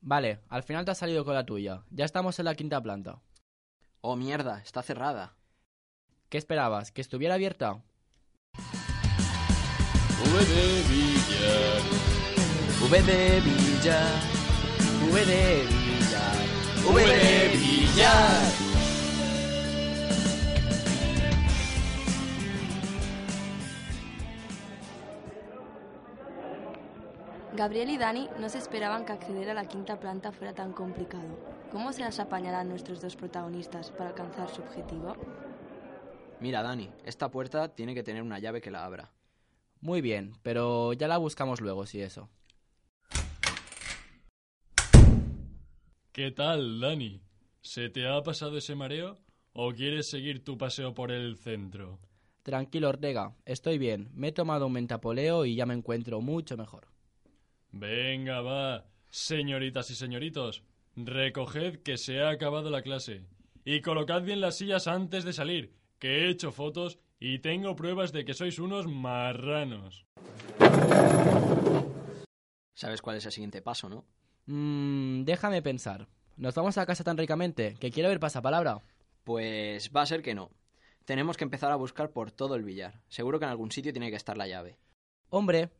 Vale, al final te has salido con la tuya. Ya estamos en la quinta planta. Oh, mierda, está cerrada. ¿Qué esperabas? ¿Que estuviera abierta? V de billar. V de billar. V de billar. V de billar. Gabriel y Dani no se esperaban que acceder a la quinta planta fuera tan complicado. ¿Cómo se las apañarán nuestros dos protagonistas para alcanzar su objetivo? Mira, Dani, esta puerta tiene que tener una llave que la abra. Muy bien, pero ya la buscamos luego, si eso. ¿Qué tal, Dani? ¿Se te ha pasado ese mareo o quieres seguir tu paseo por el centro? Tranquilo, Ortega, estoy bien. Me he tomado un mentapoleo y ya me encuentro mucho mejor. Venga, va. Señoritas y señoritos, recoged que se ha acabado la clase. Y colocad bien las sillas antes de salir, que he hecho fotos y tengo pruebas de que sois unos marranos. ¿Sabes cuál es el siguiente paso, no? Mmm, déjame pensar. ¿Nos vamos a casa tan ricamente que quiero ver pasapalabra? Pues va a ser que no. Tenemos que empezar a buscar por todo el billar. Seguro que en algún sitio tiene que estar la llave. Hombre,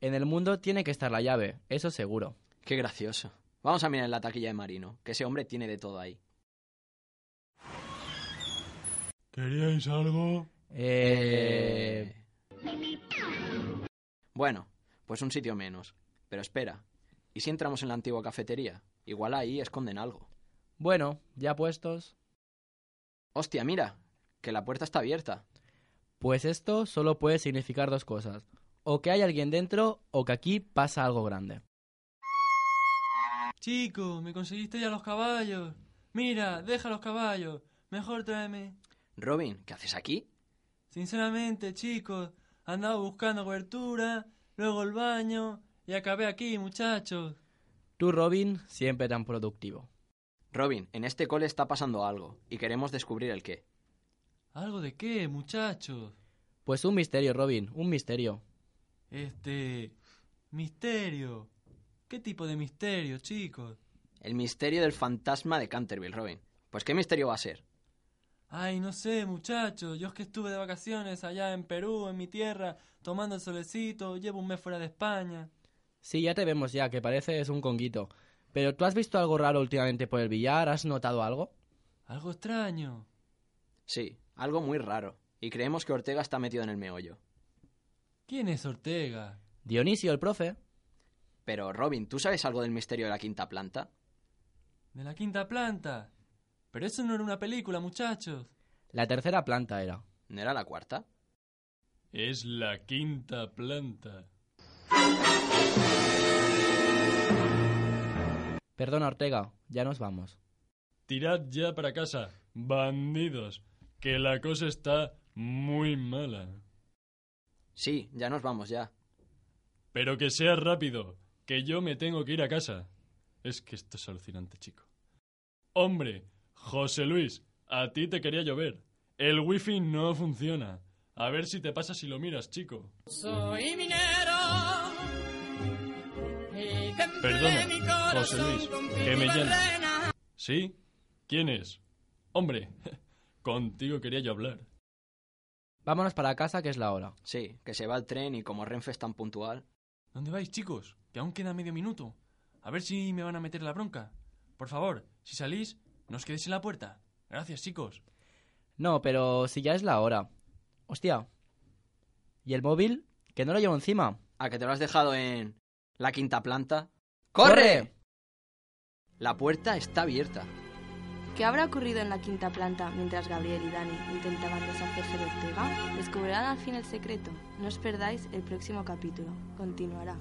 en el mundo tiene que estar la llave, eso seguro. Qué gracioso. Vamos a mirar en la taquilla de Marino, que ese hombre tiene de todo ahí. ¿Queríais algo? Eh... Bueno, pues un sitio menos. Pero espera, ¿y si entramos en la antigua cafetería? Igual ahí esconden algo. Bueno, ya puestos. Hostia, mira, que la puerta está abierta. Pues esto solo puede significar dos cosas. O que hay alguien dentro o que aquí pasa algo grande. Chico, me conseguiste ya los caballos. Mira, deja los caballos. Mejor tráeme. Robin, ¿qué haces aquí? Sinceramente, chicos, andaba buscando cobertura, luego el baño y acabé aquí, muchachos. Tú, Robin, siempre tan productivo. Robin, en este cole está pasando algo y queremos descubrir el qué. ¿Algo de qué, muchachos? Pues un misterio, Robin, un misterio. Este... Misterio. ¿Qué tipo de misterio, chicos? El misterio del fantasma de Canterville, Robin. Pues ¿qué misterio va a ser? Ay, no sé, muchachos. Yo es que estuve de vacaciones allá en Perú, en mi tierra, tomando el solecito, llevo un mes fuera de España. Sí, ya te vemos ya, que pareces un conguito. Pero ¿tú has visto algo raro últimamente por el billar? ¿Has notado algo? Algo extraño. Sí, algo muy raro. Y creemos que Ortega está metido en el meollo. ¿Quién es Ortega? Dionisio, el profe. Pero, Robin, ¿tú sabes algo del misterio de la quinta planta? ¿De la quinta planta? Pero eso no era una película, muchachos. La tercera planta era. ¿No era la cuarta? Es la quinta planta. Perdona, Ortega, ya nos vamos. Tirad ya para casa, bandidos, que la cosa está muy mala. Sí, ya nos vamos ya. Pero que sea rápido, que yo me tengo que ir a casa. Es que esto es alucinante, chico. Hombre, José Luis, a ti te quería llover. El wifi no funciona. A ver si te pasa si lo miras, chico. Soy minero. Perdona, José Luis, que me llama. ¿Sí? ¿Quién es? Hombre, contigo quería yo hablar. Vámonos para casa, que es la hora. Sí, que se va el tren y como Renfe es tan puntual. ¿Dónde vais, chicos? Que aún queda medio minuto. A ver si me van a meter la bronca. Por favor, si salís, no os quedéis en la puerta. Gracias, chicos. No, pero si ya es la hora. Hostia. ¿Y el móvil? Que no lo llevo encima. ¿A que te lo has dejado en la quinta planta? ¡Corre! La puerta está abierta. ¿Qué habrá ocurrido en la quinta planta mientras Gabriel y Dani intentaban deshacerse de Ortega? ¿Descubrirán al fin el secreto? No os perdáis el próximo capítulo. Continuará.